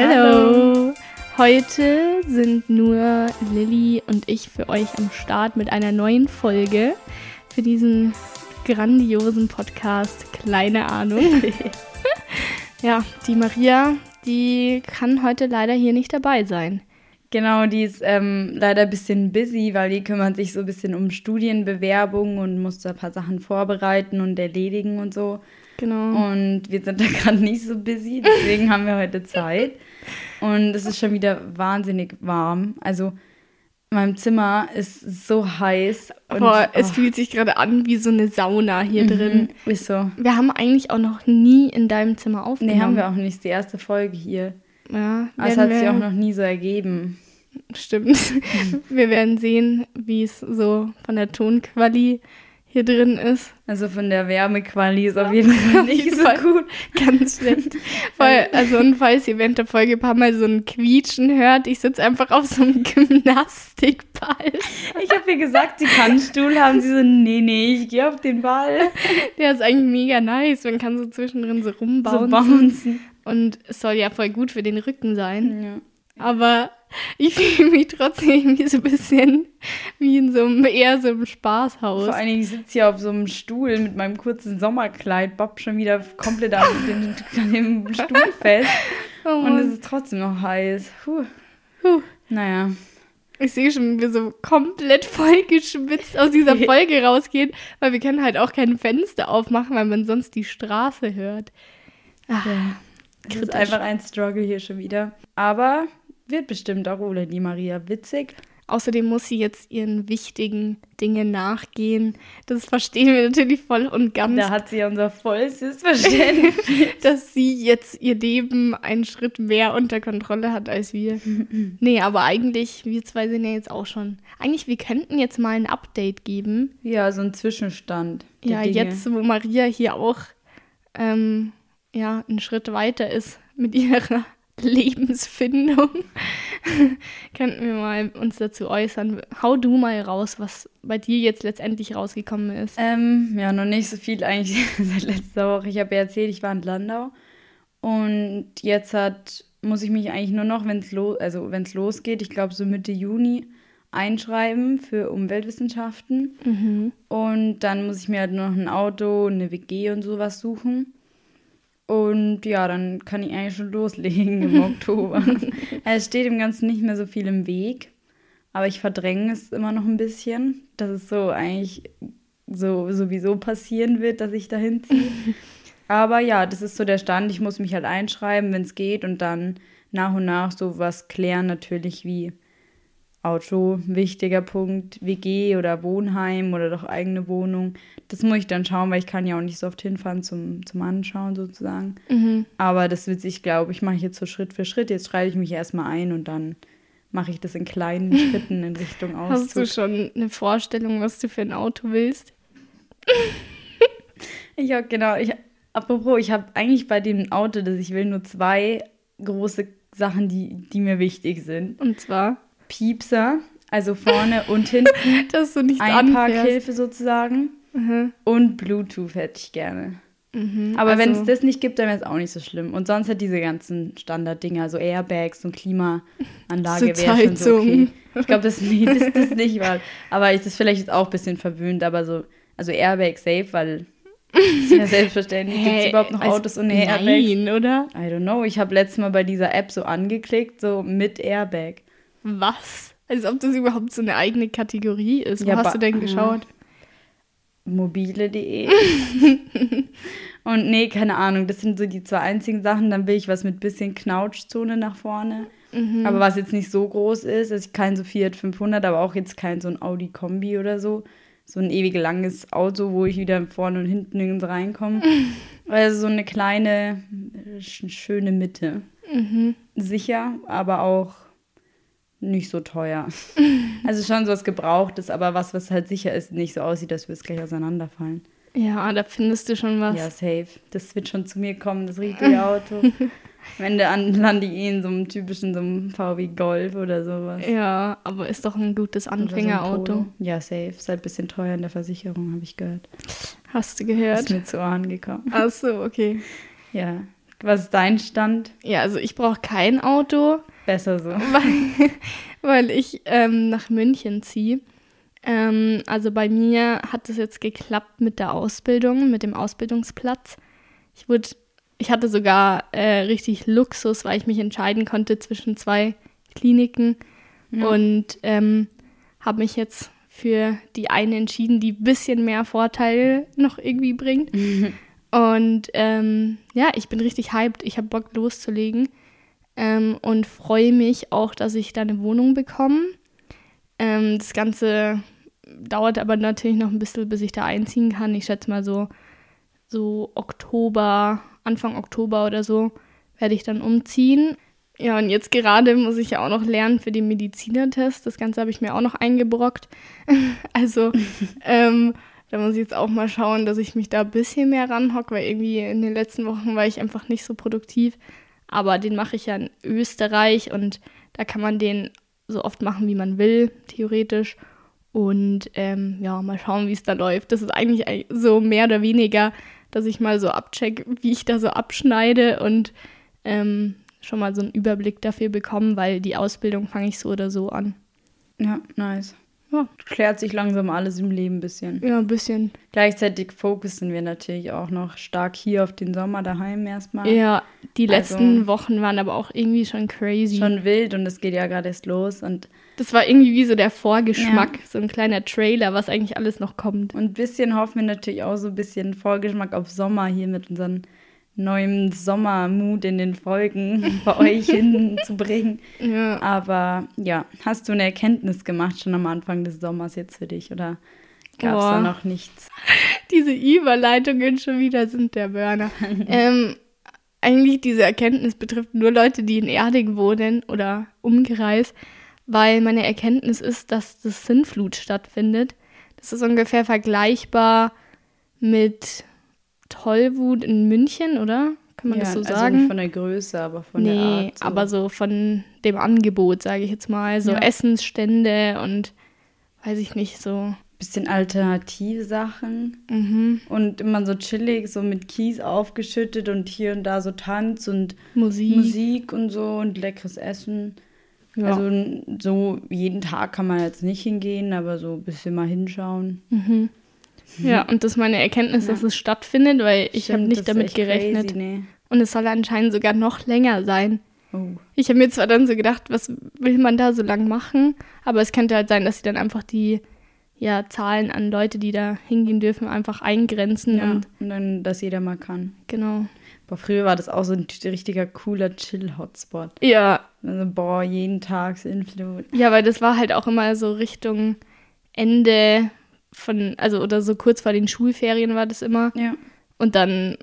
Hello! Heute sind nur Lilly und ich für euch am Start mit einer neuen Folge für diesen grandiosen Podcast. Kleine Ahnung. ja, die Maria, die kann heute leider hier nicht dabei sein. Genau, die ist ähm, leider ein bisschen busy, weil die kümmert sich so ein bisschen um Studienbewerbungen und muss da ein paar Sachen vorbereiten und erledigen und so. Genau. Und wir sind da gerade nicht so busy, deswegen haben wir heute Zeit. Und es ist schon wieder wahnsinnig warm. Also in meinem Zimmer ist so heiß. Und, Boah, es oh, fühlt sich gerade an wie so eine Sauna hier drin. mhm, Ist so. Wir haben eigentlich auch noch nie in deinem Zimmer aufgenommen. Nee, haben wir auch nicht. Die erste Folge hier. Ja, werden hat sich auch noch nie so ergeben. Stimmt. Wir werden sehen, wie es so von der Tonquali hier drin ist. Also von der Wärmequali ist auf jeden Fall nicht jeden so Fall. gut. Ganz schlecht. Weil, also, und falls ihr während der Folge ein paar Mal so ein Quietschen hört, ich sitze einfach auf so einem Gymnastikball. Ich habe ihr gesagt, sie kann Stuhl haben. Sie so, nee, nee, ich gehe auf den Ball. Der ist eigentlich mega nice. Man kann so zwischendrin so So rumbauen. bouncen. und es soll ja voll gut für den Rücken sein. Ja. Aber ich fühle mich trotzdem irgendwie so ein bisschen wie in so einem, eher so einem Spaßhaus. Vor allen Dingen, ich sitze hier auf so einem Stuhl mit meinem kurzen Sommerkleid, Bob schon wieder komplett an dem, an dem Stuhl fest. Oh Und es ist trotzdem noch heiß. Puh. Puh. Naja. Ich sehe schon, wie wir so komplett voll geschwitzt aus dieser Folge rausgehen, weil wir können halt auch kein Fenster aufmachen, weil man sonst die Straße hört. Ah, Es ist Kritisch. einfach ein Struggle hier schon wieder. Aber wird bestimmt auch ohne die Maria witzig. Außerdem muss sie jetzt ihren wichtigen Dingen nachgehen. Das verstehen wir natürlich voll und ganz, Da hat sie unser vollstes Verständnis. dass sie jetzt ihr Leben einen Schritt mehr unter Kontrolle hat als wir. nee, aber eigentlich, wir zwei sind ja jetzt auch schon. Eigentlich, wir könnten jetzt mal ein Update geben. ja, so ein Zwischenstand. Ja, Dinge. jetzt, wo Maria hier auch ähm, ja, einen Schritt weiter ist mit ihrer Lebensfindung, könnten wir mal uns dazu äußern. Hau du mal raus, was bei dir jetzt letztendlich rausgekommen ist. Ähm, ja, noch nicht so viel eigentlich seit letzter Woche. Ich habe ja erzählt, ich war in Landau. Und jetzt hat, muss ich mich eigentlich nur noch, wenn es los, also wenn's losgeht, ich glaube so Mitte Juni, einschreiben für Umweltwissenschaften. Mhm. Und dann muss ich mir halt noch ein Auto, eine WG und sowas suchen. Und ja, dann kann ich eigentlich schon loslegen im Oktober. es steht dem Ganzen nicht mehr so viel im Weg. Aber ich verdränge es immer noch ein bisschen, dass es so eigentlich so sowieso passieren wird, dass ich dahin ziehe. Aber ja, das ist so der Stand. Ich muss mich halt einschreiben, wenn es geht und dann nach und nach so was klären, natürlich wie Auto, wichtiger Punkt, WG oder Wohnheim oder doch eigene Wohnung. Das muss ich dann schauen, weil ich kann ja auch nicht so oft hinfahren zum, zum Anschauen sozusagen. Mhm. Aber das wird sich, glaube ich, mache ich jetzt so Schritt für Schritt. Jetzt schreibe ich mich erstmal ein und dann mache ich das in kleinen Schritten in Richtung Hast du schon eine Vorstellung, was du für ein Auto willst? Ich habe genau, ich, apropos, ich habe eigentlich bei dem Auto, das ich will, nur zwei große Sachen, die, die mir wichtig sind. Und zwar, Piepser, also vorne und hinten, du nichts anfährst. Einparkhilfe sozusagen Mhm. und Bluetooth hätte ich gerne. Mhm. Aber wenn es Also- das nicht gibt, dann wäre es auch nicht so schlimm. Und sonst halt diese ganzen Standarddinger, so Airbags und Klimaanlage So wäre schon so okay. Ich glaube, das, nee, das, das nicht mal. Aber ich das vielleicht jetzt auch ein bisschen verwöhnt, aber so, also Airbag safe, weil das ist ja selbstverständlich. Gibt es überhaupt noch Also, Autos ohne Airbags? Nein, oder? I don't know. Ich habe letztes Mal bei dieser App so angeklickt, so mit Airbag. Was? Als ob das überhaupt so eine eigene Kategorie ist. Wo Ja, hast du denn ja. geschaut? mobile.de. und nee, keine Ahnung, das sind so die zwei einzigen Sachen. Dann will ich was mit bisschen Knautschzone nach vorne. Mhm. Aber was jetzt nicht so groß ist, ist kein so Fiat 500, aber auch jetzt kein so ein Audi Kombi oder so. So ein ewig langes Auto, wo ich wieder vorne und hinten nirgends reinkomme. Also so eine kleine, sch- schöne Mitte. Mhm. Sicher, aber auch nicht so teuer. also schon so was Gebrauchtes, aber was, was halt sicher ist, nicht so aussieht, dass wir es gleich auseinanderfallen. Ja, da findest du schon was. Ja, safe. Das wird schon zu mir kommen, das richtige Auto. Am Ende an, lande ich eh in so einem typischen so einem VW Golf oder sowas. Ja, aber ist doch ein gutes so Anfängerauto. Polo. Ja, safe. Ist halt ein bisschen teuer in der Versicherung, habe ich gehört. Hast du Ist gehört? mir zu Ohren gekommen. Ach so, okay. Ja, Was ist dein Stand? Ja, also ich brauche kein Auto. Besser so. Weil, weil ich ähm, nach München ziehe. Ähm, also bei mir hat es jetzt geklappt mit der Ausbildung, mit dem Ausbildungsplatz. Ich wurde, ich hatte sogar äh, richtig Luxus, weil ich mich entscheiden konnte zwischen zwei Kliniken ja. und ähm, habe mich jetzt für die eine entschieden, die ein bisschen mehr Vorteile noch irgendwie bringt. Und ähm, ja, ich bin richtig hyped. Ich habe Bock loszulegen ähm, und freue mich auch, dass ich da eine Wohnung bekomme. Ähm, das Ganze dauert aber natürlich noch ein bisschen, bis ich da einziehen kann. Ich schätze mal so, so Oktober, Anfang Oktober oder so werde ich dann umziehen. Ja, und jetzt gerade muss ich ja auch noch lernen für den Medizinertest. Das Ganze habe ich mir auch noch eingebrockt. also, ähm, da muss ich jetzt auch mal schauen, dass ich mich da ein bisschen mehr ranhocke, weil irgendwie in den letzten Wochen war ich einfach nicht so produktiv. Aber den mache ich ja in Österreich und da kann man den so oft machen, wie man will, theoretisch. Und ähm, ja, mal schauen, wie es da läuft. Das ist eigentlich so mehr oder weniger, dass ich mal so abcheck, wie ich da so abschneide und ähm, schon mal so einen Überblick dafür bekommen, weil die Ausbildung fange ich so oder so an. Ja, nice. Ja. Klärt sich langsam alles im Leben ein bisschen. Ja, ein bisschen. Gleichzeitig fokussen wir natürlich auch noch stark hier auf den Sommer daheim erstmal. Ja, die also letzten also, Wochen waren aber auch irgendwie schon crazy. Schon wild und es geht ja gerade erst los und das war irgendwie wie so der Vorgeschmack, ja. so ein kleiner Trailer, was eigentlich alles noch kommt. Und ein bisschen hoffen wir natürlich auch so ein bisschen Vorgeschmack auf Sommer hier mit unseren neuem Sommermut in den Folgen bei euch hinzubringen. Ja. Aber ja, hast du eine Erkenntnis gemacht schon am Anfang des Sommers jetzt für dich oder gab es da noch nichts? Diese Überleitungen schon wieder sind der Burner. ähm, eigentlich diese Erkenntnis betrifft nur Leute, die in Erding wohnen oder Umkreis, weil meine Erkenntnis ist, dass das Sinnflut stattfindet. Das ist ungefähr vergleichbar mit Tollwut in München, oder? Kann man ja, das so also sagen? Nicht von der Größe, aber von nee, der Art. So. aber so von dem Angebot, sage ich jetzt mal. So ja. Essensstände und weiß ich nicht, so. Bisschen alternative Sachen. Mhm. Und immer so chillig, so mit Kies aufgeschüttet und hier und da so Tanz und Musik, Musik und so und leckeres Essen. Ja. Also so jeden Tag kann man jetzt nicht hingehen, aber so ein bisschen mal hinschauen. Mhm. Ja, und das ist meine Erkenntnis, ja. dass es stattfindet, weil ich habe nicht damit gerechnet. Crazy, nee. Und es soll anscheinend sogar noch länger sein. Oh. Ich habe mir zwar dann so gedacht, was will man da so lang machen, aber es könnte halt sein, dass sie dann einfach die ja, Zahlen an Leute, die da hingehen dürfen, einfach eingrenzen. Ja, und, und dann, dass jeder mal kann. Genau. Boah, früher war das auch so ein richtiger cooler Chill-Hotspot. Ja. Also, boah, jeden Tag Influt. Ja, weil das war halt auch immer so Richtung Ende von, also oder so kurz vor den Schulferien war das immer. Ja. Und dann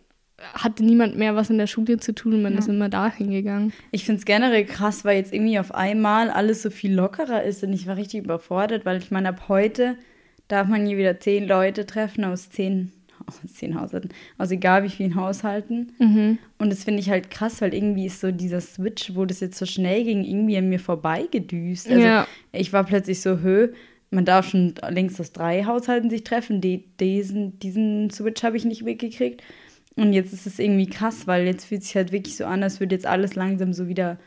hatte niemand mehr was in der Schule zu tun und man ja. ist immer da hingegangen. Ich finde es generell krass, weil jetzt irgendwie auf einmal alles so viel lockerer ist und ich war richtig überfordert, weil ich meine, ab heute darf man hier wieder zehn Leute treffen aus zehn, aus zehn Haushalten, aus egal wie vielen Haushalten. Mhm. Und das finde ich halt krass, weil irgendwie ist so dieser Switch, wo das jetzt so schnell ging, irgendwie an mir vorbeigedüst. Also ja. ich war plötzlich so, hö, man darf schon längst aus drei Haushalten sich treffen. Die, diesen, diesen Switch habe ich nicht weggekriegt. Und jetzt ist es irgendwie krass, weil jetzt fühlt sich halt wirklich so an, als würde jetzt alles langsam so wieder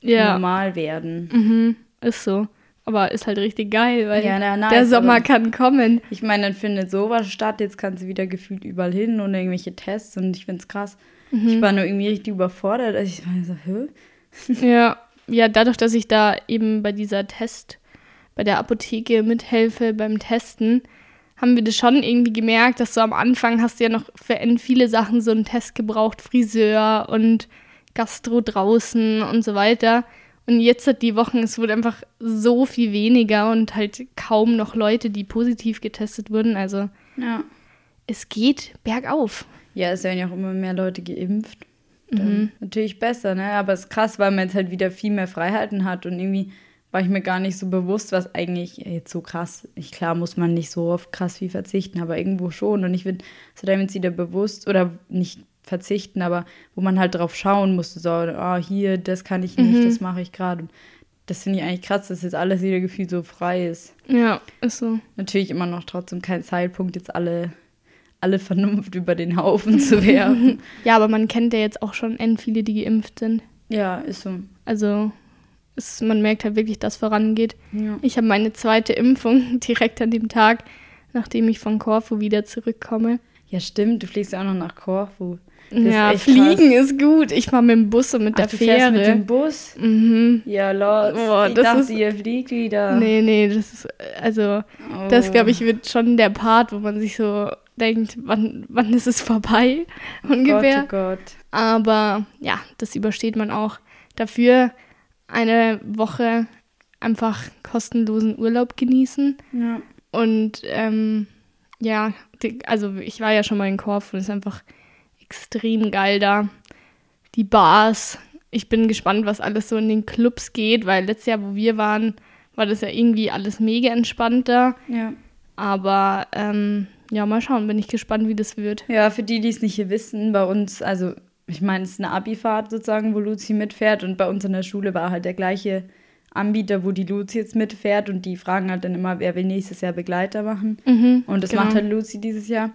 ja. normal werden. Mhm, ist so. Aber ist halt richtig geil, weil ja, na, nice, der Sommer kann kommen. Ich meine, dann findet sowas statt. Jetzt kannst du wieder gefühlt überall hin und irgendwelche Tests und ich finde es krass. Mhm. Ich war nur irgendwie richtig überfordert. Also ich war so, hä? Ja, ja, dadurch, dass ich da eben bei dieser Test bei der Apotheke mithelfe beim Testen, haben wir das schon irgendwie gemerkt, dass so am Anfang hast du ja noch für viele Sachen so einen Test gebraucht, Friseur und Gastro draußen und so weiter. Und jetzt hat die Wochen, es wurde einfach so viel weniger und halt kaum noch Leute, die positiv getestet wurden. Also ja. es geht bergauf. Ja, es werden ja auch immer mehr Leute geimpft. Mhm. Natürlich besser, ne? Aber es ist krass, weil man jetzt halt wieder viel mehr Freiheiten hat und irgendwie war ich mir gar nicht so bewusst, was eigentlich jetzt so krass, ich, klar muss man nicht so auf krass viel verzichten, aber irgendwo schon. Und ich hat einem jetzt wieder bewusst, oder nicht verzichten, aber wo man halt drauf schauen musste, so, ah, oh, hier, das kann ich nicht, mhm. das mache ich gerade. Das finde ich eigentlich krass, dass jetzt alles wieder gefühlt so frei ist. Ja, ist so. Natürlich immer noch trotzdem kein Zeitpunkt, jetzt alle alle Vernunft über den Haufen zu werfen. Ja, aber man kennt ja jetzt auch schon end viele, die geimpft sind. ja, ist so. Also es, man merkt halt wirklich, dass vorangeht. Ja. Ich habe meine zweite Impfung direkt an dem Tag, nachdem ich von Korfu wieder zurückkomme. ja, stimmt, du fliegst ja auch noch nach Korfu. Das ist ja, echt fliegen ist gut. Ich fahre mit dem Bus und mit Ach, der du Fähre. mit dem Bus? mhm. Ja, los. Boah, ich das dachte, ist- ihr fliegt wieder. Nee, nee, das ist, also, Oh. das glaube ich wird schon der Part, wo man sich so denkt, wann, wann ist es vorbei ungefähr. Gott, oh Gott. Aber ja, das übersteht man auch. Dafür eine Woche einfach kostenlosen Urlaub genießen. Ja. Und ähm, ja, also ich war ja schon mal in Korfu und es ist einfach extrem geil da. Die Bars. Ich bin gespannt, was alles so in den Clubs geht, weil letztes Jahr, wo wir waren, war das ja irgendwie alles mega entspannter. ja. Aber ähm, ja, mal schauen, bin ich gespannt, wie das wird. Ja, für die, die es nicht hier wissen, bei uns, also ich meine, es ist eine Abifahrt sozusagen, wo Luzi mitfährt und bei uns in der Schule war halt der gleiche Anbieter, wo die Luzi jetzt mitfährt und die fragen halt dann immer, wer will nächstes Jahr Begleiter machen. Mhm, Und das genau. macht halt Luzi dieses Jahr.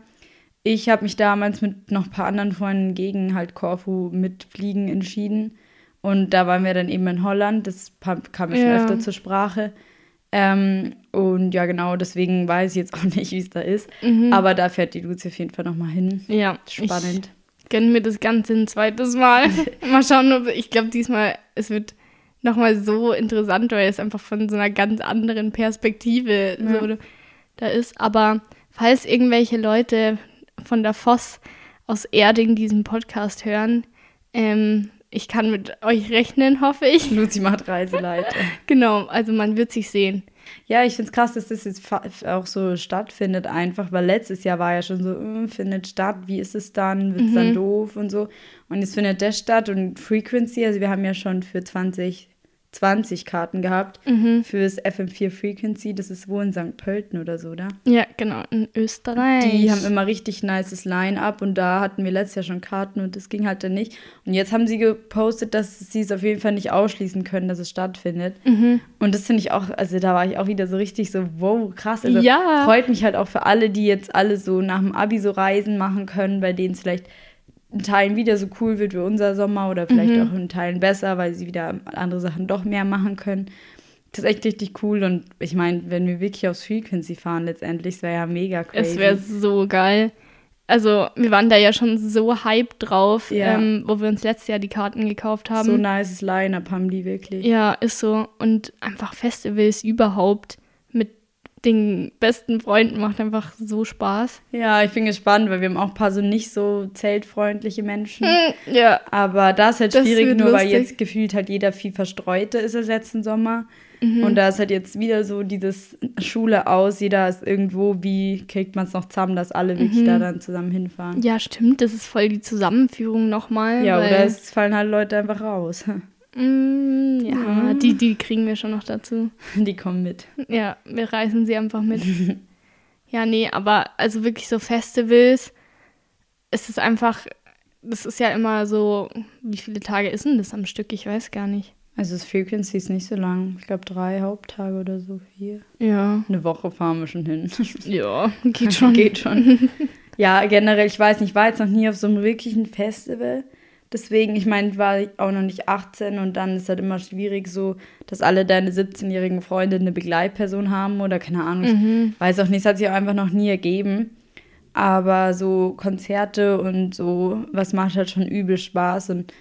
Ich habe mich damals mit noch ein paar anderen Freunden gegen halt Korfu mit Fliegen entschieden. Und da waren wir dann eben in Holland. Das kam mir schon Ja. öfter zur Sprache. Ähm, und ja, genau, deswegen weiß ich jetzt auch nicht, wie es da ist. Mhm. Aber da fährt die Luzi auf jeden Fall nochmal hin. Ja, Spannend. Ich gönne mir das Ganze ein zweites Mal. mal schauen, ob ich glaube diesmal, es wird nochmal so interessant, weil es einfach von so einer ganz anderen Perspektive Ja. so da ist. Aber falls irgendwelche Leute von der Voss aus Erding diesen Podcast hören, ähm, ich kann mit euch rechnen, hoffe ich. Luzi macht Reiseleiter. Genau, also man wird sich sehen. Ja, ich finde es krass, dass das jetzt auch so stattfindet, einfach, weil letztes Jahr war ja schon so, äh, findet statt, wie ist es dann, wird es dann doof und so. Und jetzt findet das statt und Frequency, also wir haben ja schon für 2020 Karten gehabt, fürs FM4 Frequency, das ist wo in St. Pölten oder so, oder? Ja, genau, in Österreich. Die haben immer richtig nices Line-Up und da hatten wir letztes Jahr schon Karten und das ging halt dann nicht. Und jetzt haben sie gepostet, dass sie es auf jeden Fall nicht ausschließen können, dass es stattfindet. Mhm. Und das finde ich auch, also da war ich auch wieder so richtig so, wow, krass. Also Ja. freut mich halt auch für alle, die jetzt alle so nach dem Abi so Reisen machen können, bei denen es vielleicht in Teilen wieder so cool wird wie unser Sommer oder vielleicht Mhm. auch in Teilen besser, weil sie wieder andere Sachen doch mehr machen können. Das ist echt richtig cool und ich meine, wenn wir wirklich aufs Frequency fahren letztendlich, es wäre ja mega crazy. Es wäre so geil. Also, wir waren da ja schon so hyped drauf, Ja. ähm, wo wir uns letztes Jahr die Karten gekauft haben. so nices Line-Up haben die wirklich. Ja, ist so. Und einfach Festivals überhaupt den besten Freunden macht einfach so Spaß. Ja, ich bin gespannt, weil wir haben auch ein paar so nicht so zeltfreundliche Menschen. Ja. Aber da ist halt Das schwierig, nur weil lustig. jetzt gefühlt halt jeder viel verstreuter ist als letzten Sommer. Mhm. Und da ist halt jetzt wieder so dieses Schule aus, jeder ist irgendwo, wie kriegt man es noch zusammen, dass alle wirklich Mhm. da dann zusammen hinfahren. Ja, stimmt. Das ist voll die Zusammenführung nochmal. Ja, weil, oder es fallen halt Leute einfach raus. Mm, ja, Ja. Die, die kriegen wir schon noch dazu. Die kommen mit. Ja, wir reißen sie einfach mit. ja, nee, aber also wirklich so Festivals, es ist einfach, das ist ja immer so, wie viele Tage ist denn das am Stück? Ich weiß gar nicht. Also das Frequency ist nicht so lang. Ich glaube drei Haupttage oder so, vier. Ja. Eine Woche fahren wir schon hin. Ja, geht schon. Geht schon. ja, generell, ich weiß nicht, ich war jetzt noch nie auf so einem wirklichen Festival. Deswegen, ich meine, ich war auch noch nicht 18 und dann ist halt immer schwierig so, dass alle deine 17-jährigen Freunde eine Begleitperson haben oder keine Ahnung. Mhm. Ich weiß auch nicht, es hat sich auch einfach noch nie ergeben. Aber so Konzerte und so, was macht halt schon übel Spaß und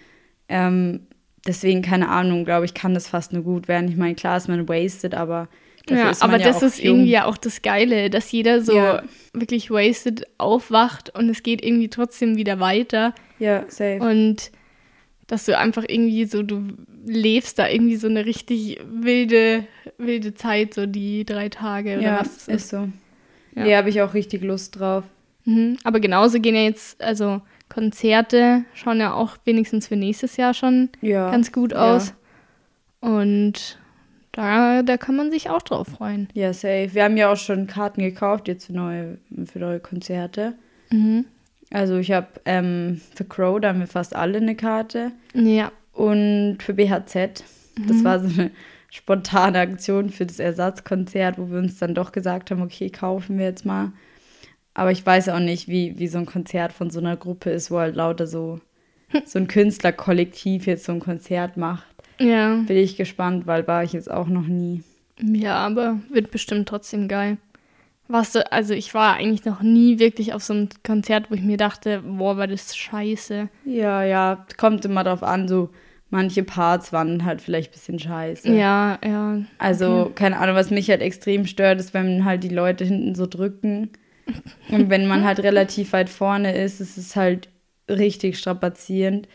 ähm, deswegen, keine Ahnung, glaube ich, kann das fast nur gut werden. Ich meine, klar ist man wasted, aber Ja, aber ja das ist jung. irgendwie ja auch das Geile, dass jeder so Ja. wirklich wasted aufwacht und es geht irgendwie trotzdem wieder weiter. Ja, safe. Und dass du einfach irgendwie so, du lebst da irgendwie so eine richtig wilde, wilde Zeit, so die drei Tage oder ja, was ist ist. so. Ja. Ja, habe ich auch richtig Lust drauf. Mhm. Aber genauso gehen ja jetzt, also Konzerte schauen ja auch wenigstens für nächstes Jahr schon Ja. ganz gut aus. Und da, da kann man sich auch drauf freuen. Ja, safe. Wir haben ja auch schon Karten gekauft jetzt für neue, für neue Konzerte. Mhm. Also ich habe ähm, für Crow, da haben wir fast alle eine Karte. Ja. Und für BHZ, das war so eine spontane Aktion für das Ersatzkonzert, wo wir uns dann doch gesagt haben, okay, kaufen wir jetzt mal. Aber ich weiß auch nicht, wie, wie so ein Konzert von so einer Gruppe ist, wo halt lauter so, so ein Künstlerkollektiv jetzt so ein Konzert macht. Ja. Bin ich gespannt, weil war ich jetzt auch noch nie. Ja, aber wird bestimmt trotzdem geil. Warst du, also ich war eigentlich noch nie wirklich auf so einem Konzert, wo ich mir dachte, boah, war das scheiße. Ja, ja, kommt immer drauf an, so manche Parts waren halt vielleicht ein bisschen scheiße. Ja, ja. Also, keine Ahnung, was mich halt extrem stört, ist, wenn halt die Leute hinten so drücken. Und wenn man halt relativ weit vorne ist, ist es halt richtig strapazierend.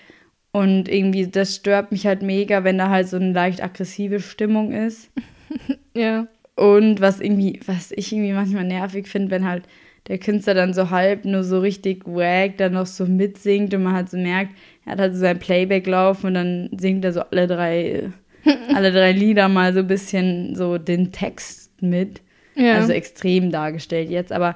Und irgendwie, das stört mich halt mega, wenn da halt so eine leicht aggressive Stimmung ist. Ja. Und was irgendwie, was ich irgendwie manchmal nervig finde, wenn halt der Künstler dann so halb nur so richtig wack dann noch so mitsingt und man halt so merkt, er hat halt so sein Playback laufen und dann singt er so alle drei, alle drei Lieder mal so ein bisschen so den Text mit. Ja. Also extrem dargestellt jetzt, aber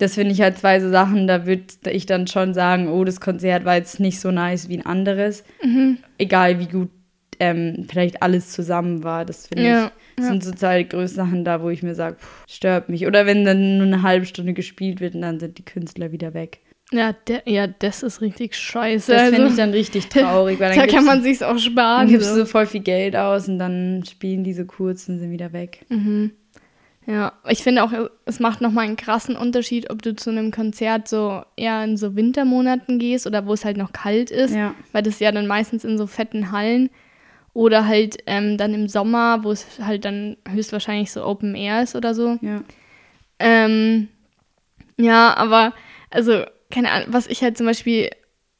das finde ich halt zwei so Sachen, da würde ich dann schon sagen, oh, das Konzert war jetzt nicht so nice wie ein anderes. Mhm. Egal wie gut ähm, vielleicht alles zusammen war. Das finde Ja, ich, das sind so zwei größte Sachen da, wo ich mir sage, stört mich. Oder wenn dann nur eine halbe Stunde gespielt wird und dann sind die Künstler wieder weg. Ja, de, ja, das ist richtig scheiße. Das also, finde ich dann richtig traurig, weil dann da kann gibst, man sich's auch dann sparen. gibst du so. so voll viel Geld aus und dann spielen die so kurz und sind wieder weg. Mhm. Ja, ich finde auch, es macht nochmal einen krassen Unterschied, ob du zu einem Konzert so eher in so Wintermonaten gehst oder wo es halt noch kalt ist, Ja. weil das ja dann meistens in so fetten Hallen oder halt ähm, dann im Sommer, wo es halt dann höchstwahrscheinlich so Open Air ist oder so. Ja. Ähm, ja, aber also, keine Ahnung, was ich halt zum Beispiel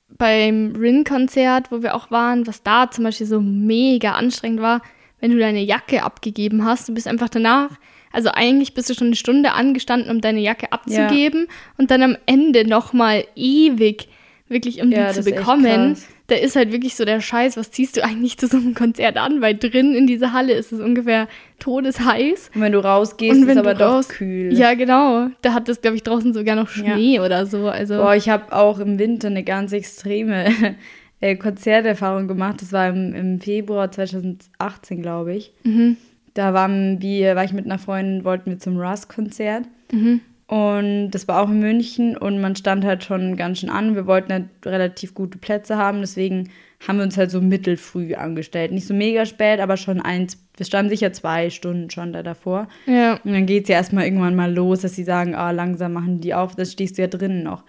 beim Rin-Konzert, wo wir auch waren, was da zum Beispiel so mega anstrengend war, wenn du deine Jacke abgegeben hast, du bist einfach danach, also eigentlich bist du schon eine Stunde angestanden, um deine Jacke abzugeben und dann am Ende nochmal ewig wirklich um Ja, die zu bekommen. Da ist halt wirklich so der Scheiß, was ziehst du eigentlich zu so einem Konzert an, weil drin in dieser Halle ist es ungefähr todesheiß. Und wenn du rausgehst, Und ist wenn aber du doch raus- kühl. Ja, genau. Da hat es, glaube ich, draußen sogar noch Ja. Schnee oder so. Also, Boah, ich habe auch im Winter eine ganz extreme äh, Konzerterfahrung gemacht. Das war im, im Februar 2018, glaube ich. mhm, Da waren wir, war ich mit einer Freundin, wollten wir zum Russ-Konzert. mhm, Und das war auch in München und man stand halt schon ganz schön an. Wir wollten halt relativ gute Plätze haben, deswegen haben wir uns halt so mittelfrüh angestellt. Nicht so mega spät, aber schon eins. Wir standen sicher zwei Stunden schon da davor. ja. Und dann geht es ja erstmal irgendwann mal los, dass sie sagen, ah, langsam machen die auf, dann stehst du ja drinnen noch.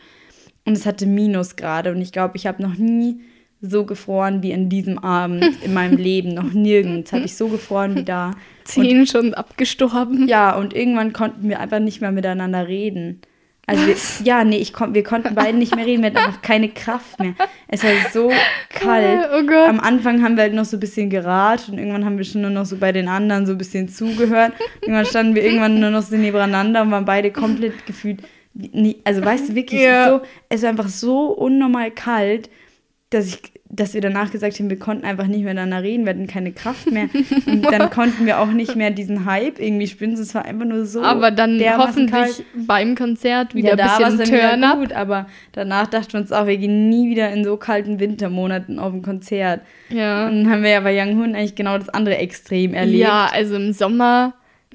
Und es hatte Minusgrade und ich glaube, ich habe noch nie so gefroren wie an diesem Abend in meinem Leben. Noch nirgends habe ich so gefroren wie da. Zehn schon abgestorben. Ja, und irgendwann konnten wir einfach nicht mehr miteinander reden. Also wir, ja, nee, ich kon, wir konnten beide nicht mehr reden, wir hatten einfach keine Kraft mehr. Es war so kalt. Oh. Am Anfang haben wir halt noch so ein bisschen geratscht und irgendwann haben wir schon nur noch so bei den anderen so ein bisschen zugehört. irgendwann standen wir irgendwann nur noch so nebeneinander und waren beide komplett gefühlt. Also weißt du wirklich, Ja. so, es war einfach so unnormal kalt, dass ich, dass wir danach gesagt haben, wir konnten einfach nicht miteinander reden, wir hatten keine Kraft mehr. Und dann konnten wir auch nicht mehr diesen Hype irgendwie spielen. Es war einfach nur so. Aber dann hoffentlich kalt. beim Konzert wieder Ja, ein bisschen wieder Turn-up. gut, aber danach dachten wir uns auch, wir gehen nie wieder in so kalten Wintermonaten auf ein Konzert. Ja. Und dann haben wir ja bei Young Hoon eigentlich genau das andere Extrem erlebt. ja, also im Sommer,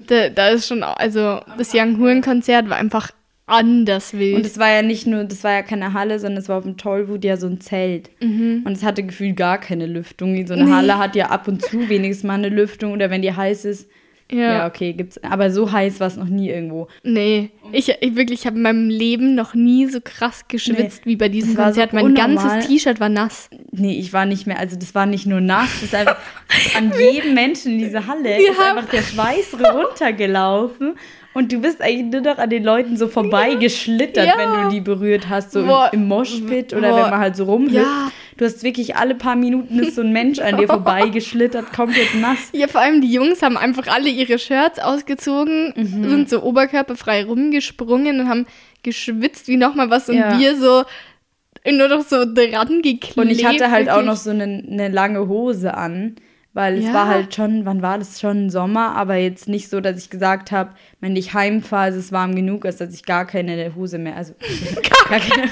da, da ist schon, also das Young Huren Konzert war einfach anders wild. Und es war ja nicht nur, das war ja keine Halle, sondern es war auf dem Tollwood ja so ein Zelt. Und es hatte gefühlt gar keine Lüftung. So eine Mhm. Nee. Halle hat ja ab und zu wenigstens mal eine Lüftung oder wenn die heiß ist. ja. Ja, okay, gibt's. Aber so heiß war es noch nie irgendwo. Nee, ich, ich wirklich habe in meinem Leben noch nie so krass geschwitzt wie bei diesem war so Konzert. mein unnormal. ganzes T-Shirt war nass. Nee, ich war nicht mehr, also das war nicht nur nass, das ist einfach an jedem Menschen in dieser Halle ist einfach der Schweiß runtergelaufen und du bist eigentlich nur noch an den Leuten so vorbeigeschlittert, Ja. wenn du die berührt hast, so Boah. im, im Moshpit oder Boah. wenn man halt so rumhüpft. Ja. Du hast wirklich alle paar Minuten ist so ein Mensch an dir vorbeigeschlittert, komplett nass. Ja, vor allem die Jungs haben einfach alle ihre Shirts ausgezogen, Mhm. sind so oberkörperfrei rumgesprungen und haben geschwitzt wie nochmal was und Ja. wir so nur noch so dran geklebt. Und ich hatte halt auch wirklich. noch so eine, eine lange Hose an, weil es Ja. war halt schon, wann war das schon Sommer, aber jetzt nicht so, dass ich gesagt habe, wenn ich heimfahre, ist es warm genug, als dass ich gar keine Hose mehr, also gar keine,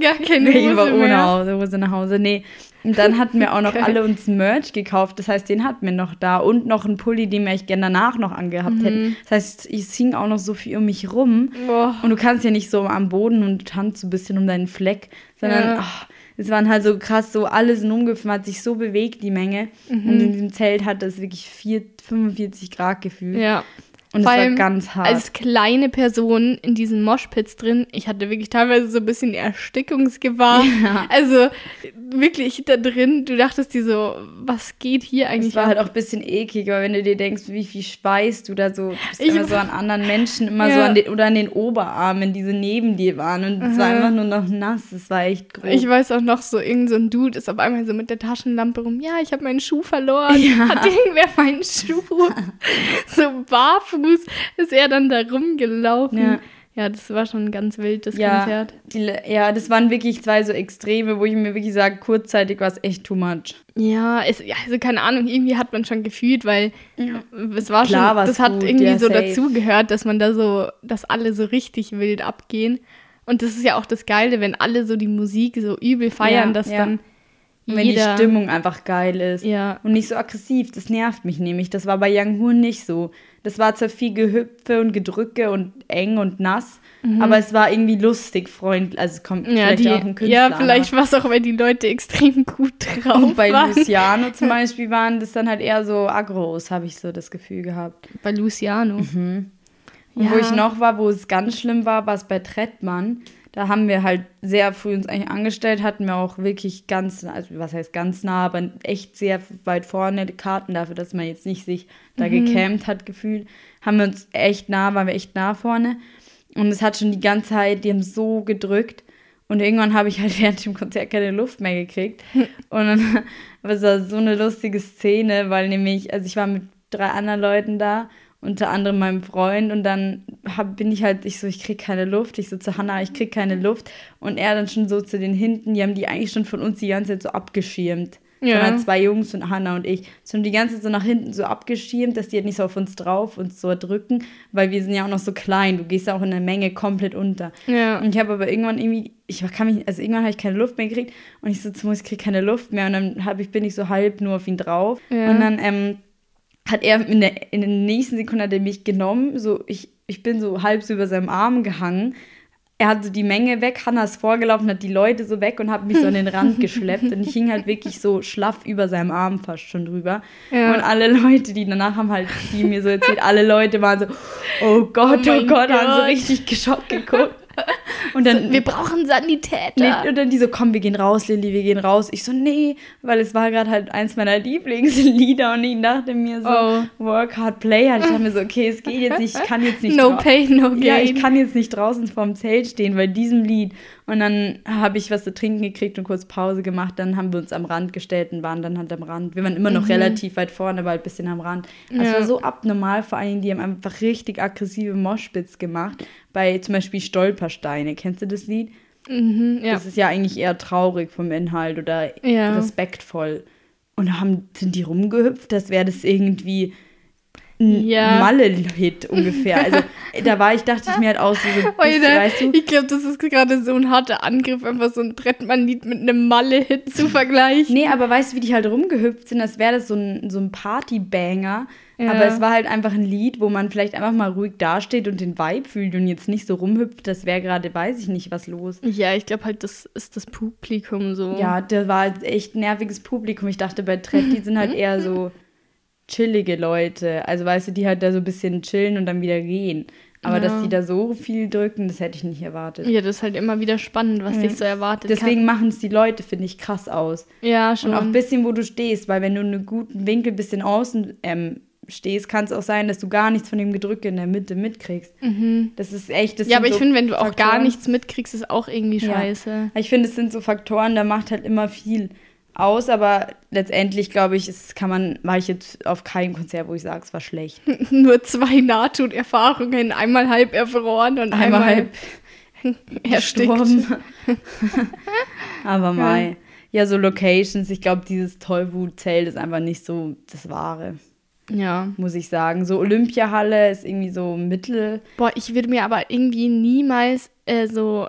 Gar keine Ich war Hose ohne mehr. Hause, Hose nach Hause. Nee. Und dann hatten wir auch noch Okay. alle uns Merch gekauft. Das heißt, den hatten wir noch da. Und noch einen Pulli, den wir echt gerne danach noch angehabt Mhm. hätten. Das heißt, es hing auch noch so viel um mich rum. Boah. Und du kannst ja nicht so am Boden und tanzt so ein bisschen um deinen Fleck, sondern Ja. ach, es waren halt so krass, so alles in umgefahren, hat sich so bewegt, die Menge. Mhm. Und in diesem Zelt hat es wirklich vier, 45 Grad gefühlt. Ja. Und es Vor war allem ganz hart. Als kleine Person in diesen Moshpits drin, ich hatte wirklich teilweise so ein bisschen Erstickungsgewahr. Ja. Also wirklich da drin, du dachtest dir so, was geht hier eigentlich? Es war ab? halt auch ein bisschen eklig, weil wenn du dir denkst, wie viel Schweiß du da so, bist Ich- immer so an anderen Menschen, immer so Ja. an den, oder an den Oberarmen, die so neben dir waren. Und es war einfach nur noch nass. Es war echt grob. Ich weiß auch noch so, irgend so ein Dude ist auf einmal so mit der Taschenlampe rum. Ja, ich habe meinen Schuh verloren. Ja. Hat irgendwer meinen Schuh? so barfuß ist er dann da rumgelaufen. Ja. Ja, das war schon ganz wild, das ja, Konzert. die, ja, das waren wirklich zwei so Extreme, wo ich mir wirklich sage, kurzzeitig war es echt too much. Ja, es, ja, also keine Ahnung, irgendwie hat man schon gefühlt, weil es war Klar schon, das hat gut, irgendwie ja, so dazugehört, dass man da so, dass alle so richtig wild abgehen. Und das ist ja auch das Geile, wenn alle so die Musik so übel feiern, Ja, dass ja. dann Und wenn die jeder, Stimmung einfach geil ist. ja, Und nicht so aggressiv, das nervt mich nämlich. Das war bei Young Hoon nicht so. Das war zwar viel Gehüpfe und Gedrücke und eng und nass, aber es war irgendwie lustig, freundlich. Also es kommt Mhm. ja, vielleicht die, auch ein Künstler ja, vielleicht war es auch, weil die Leute extrem gut drauf Und bei waren. Luciano zum Beispiel waren das dann halt eher so Agros, habe ich so das Gefühl gehabt. Bei Luciano. Und Ja. wo ich noch war, wo es ganz schlimm war, war es bei Trettmann. Da haben wir halt sehr früh uns eigentlich angestellt, hatten wir auch wirklich ganz, also was heißt ganz nah, aber echt sehr weit vorne die Karten dafür, dass man jetzt nicht sich da gecampt hat gefühlt. Haben wir uns echt nah, waren wir echt nah vorne. Und es hat schon die ganze Zeit, die haben so gedrückt. Und irgendwann habe ich halt während dem Konzert keine Luft mehr gekriegt. Und dann aber es war so eine lustige Szene, weil nämlich, also ich war mit drei anderen Leuten da, unter anderem meinem Freund. Und dann hab, bin ich halt, ich so, ich krieg keine Luft. Ich so zu Hannah, ich krieg keine Luft. Und er dann schon so zu den hinten, die haben die eigentlich schon von uns die ganze Zeit so abgeschirmt. Ja. Sondern zwei Jungs und Hannah und ich. So haben die ganze Zeit so nach hinten so abgeschirmt, dass die halt nicht so auf uns drauf uns so drücken, weil wir sind ja auch noch so klein. Du gehst ja auch in der Menge komplett unter. Ja. Und ich habe aber irgendwann irgendwie, ich kann mich, also irgendwann habe ich keine Luft mehr gekriegt und ich so ich kriege keine Luft mehr und dann hab ich, bin ich so halb nur auf ihn drauf. Ja. Und dann ähm, hat er in der, in der nächsten Sekunde hat er mich genommen, so ich, ich bin so halb so über seinem Arm gehangen. Er hat so die Menge weg, Hannah ist vorgelaufen, hat die Leute so weg und hat mich so an den Rand geschleppt und ich hing halt wirklich so schlaff über seinem Arm fast schon drüber. Ja. Und alle Leute, die danach haben halt, die mir so erzählt, alle Leute waren so, oh Gott, Oh oh, mein Gott, haben so Gott. richtig geschockt geguckt. Und dann, Wir brauchen Sanitäter. Nee, und dann die so, komm, wir gehen raus, Lilly, wir gehen raus. Ich so, nee, weil es war gerade halt eins meiner Lieblingslieder und ich dachte mir so, Oh. work hard, play hard. Ich dachte mir so, okay, es geht jetzt nicht, ich kann jetzt nicht no pain, no gain. Ja, ich kann jetzt nicht draußen vorm Zelt stehen bei diesem Lied. Und dann habe ich was zu trinken gekriegt und kurz Pause gemacht. Dann haben wir uns am Rand gestellt und waren dann halt am Rand. Wir waren immer noch relativ weit vorne, aber halt ein bisschen am Rand. Das Mhm. Ja. war so abnormal, vor allem, die haben einfach richtig aggressive Moshpits gemacht. Bei zum Beispiel Stolpersteine. Kennst du das Lied? Mhm, ja. Das ist ja eigentlich eher traurig vom Inhalt oder Ja. respektvoll. Und da haben, sind die rumgehüpft, das wäre das irgendwie ein Ja. Malle-Hit ungefähr. Also da war ich, dachte ich mir halt aus, so, so Heute, weißt du? ich glaube, das ist gerade so ein harter Angriff, einfach so ein Trettmann-Lied mit einem Malle-Hit zu vergleichen. Nee, aber weißt du, wie die halt rumgehüpft sind? Das wäre das so ein, so ein Party-Banger. Ja. Aber es war halt einfach ein Lied, wo man vielleicht einfach mal ruhig dasteht und den Vibe fühlt und jetzt nicht so rumhüpft. Das wäre gerade, weiß ich nicht, was los. Ja, ich glaube halt, das ist das Publikum so. Ja, da war halt echt nerviges Publikum. Ich dachte, bei Trett, die sind halt eher so chillige Leute. Also weißt du, die halt da so ein bisschen chillen und dann wieder gehen. Aber Ja. dass die da so viel drücken, das hätte ich nicht erwartet. Ja, das ist halt immer wieder spannend, was Ja. dich so erwartet. Deswegen machen es die Leute, finde ich, krass aus. Ja, schon. Und auch ein bisschen, wo du stehst, weil wenn du einen guten Winkel bisschen außen ähm, stehst, kann es auch sein, dass du gar nichts von dem Gedrücke in der Mitte mitkriegst. Das ist echt. Das Mhm. ja, aber ich so finde, wenn du auch gar Faktoren. nichts mitkriegst, ist auch irgendwie Ja. scheiße. Ich finde, es sind so Faktoren, da macht halt immer viel aus, aber letztendlich glaube ich, es kann man, war ich jetzt auf keinem Konzert, wo ich sage, es war schlecht. Nur zwei Nahtoderfahrungen, einmal halb erfroren und einmal, Einmal halb erstickt. aber mai. Ja, so Locations, ich glaube, dieses Tollwut-Zelt ist einfach nicht so das Wahre, Ja. muss ich sagen. So Olympiahalle ist irgendwie so mittel. Boah, ich würde mir aber irgendwie niemals äh, so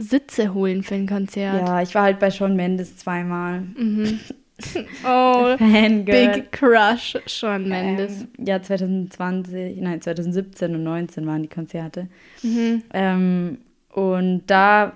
Sitze holen für ein Konzert. Ja, ich war halt bei Shawn Mendes zweimal. Mhm. Oh. Big Crush, Shawn Mendes. Ähm, ja, 2020, nein, 2017 und 19 waren die Konzerte. Mhm. Ähm, und da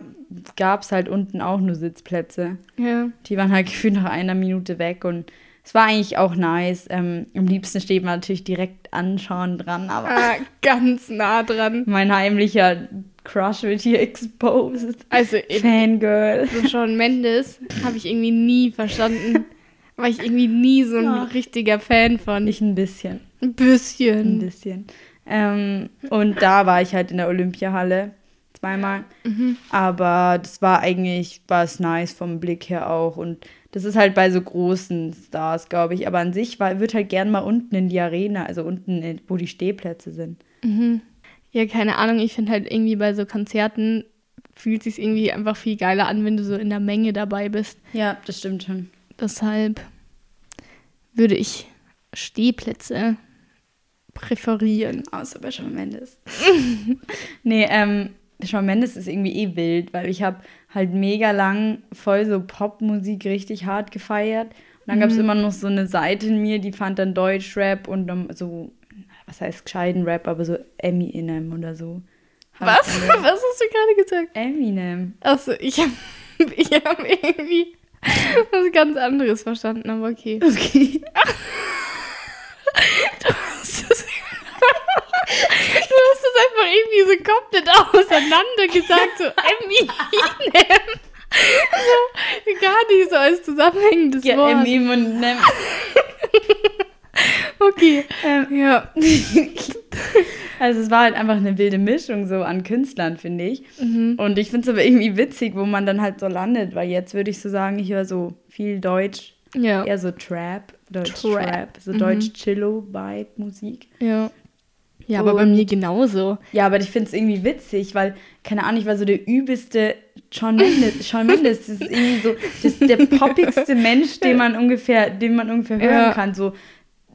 gab es halt unten auch nur Sitzplätze. Ja. Die waren halt gefühlt nach einer Minute weg und es war eigentlich auch nice. Ähm, am liebsten steht man natürlich direkt anschauen dran, aber Ah, ganz nah dran. mein heimlicher Crush wird hier exposed. Also Fangirl. so Shawn Mendes habe ich irgendwie nie verstanden. War ich irgendwie nie so ein Ja. richtiger Fan von. Nicht ein bisschen. Ein Ein bisschen. bisschen. Ähm, und da war ich halt in der Olympiahalle zweimal. Mhm. Aber das war eigentlich, war es nice vom Blick her auch. Und das ist halt bei so großen Stars, glaube ich. Aber an sich war, wird halt gern mal unten in die Arena, also unten, wo die Stehplätze sind. Mhm. Ja, keine Ahnung. Ich finde halt irgendwie bei so Konzerten fühlt sich irgendwie einfach viel geiler an, wenn du so in der Menge dabei bist. Ja, das stimmt schon. Deshalb würde ich Stehplätze präferieren. Außer bei Shawn Mendes. nee, ähm, Shawn Mendes ist irgendwie eh wild, weil ich habe halt mega lang voll so Popmusik richtig hart gefeiert. Und dann gab es immer noch so eine Seite in mir, die fand dann Deutschrap und so, was heißt gescheiten Rap, aber so Eminem oder so. Was? Was hast du gerade gesagt? Eminem. Achso, ich habe ich hab irgendwie was ganz anderes verstanden, aber okay. Okay. Du hast es, du hast es einfach irgendwie so komplett auseinander gesagt, so Eminem. So, gar nicht so als zusammenhängendes Ja, Wort. Eminem. Okay. Ähm, Ja. Also es war halt einfach eine wilde Mischung so an Künstlern, finde ich. Mhm. Und ich finde es aber irgendwie witzig, wo man dann halt so landet, weil jetzt würde ich so sagen, ich höre so viel Deutsch, Ja. eher so Trap, Deutsch Trap. Trap, so Mhm. Deutsch Chillo-Vibe-Musik. Ja. Ja, aber bei Und- mir genauso. Ja, aber ich finde es irgendwie witzig, weil, keine Ahnung, ich war so der übelste Shawn Mendes. Shawn Mendes ist irgendwie so das der poppigste Mensch, den man ungefähr, den man ungefähr hören Ja. kann. So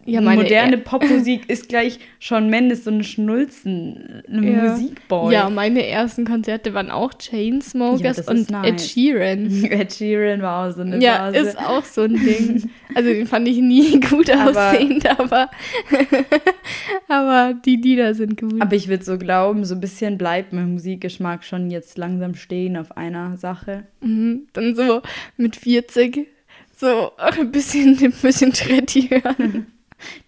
Ja, meine- moderne Popmusik ist gleich Shawn Mendes, so ein Schnulzen, ein Ja. Musikboy. Ja, meine ersten Konzerte waren auch Ja, Chainsmokers ist und nice. Ed Sheeran. Ed Sheeran war auch so eine Ja, Phase. ist auch so ein Ding. Also den fand ich nie gut aussehend, aber, aber die Lieder sind gut. Aber ich würde so glauben, so ein bisschen bleibt mein Musikgeschmack schon jetzt langsam stehen auf einer Sache. Mhm. Dann so mit 40 so ein bisschen, ein bisschen Tretti hören.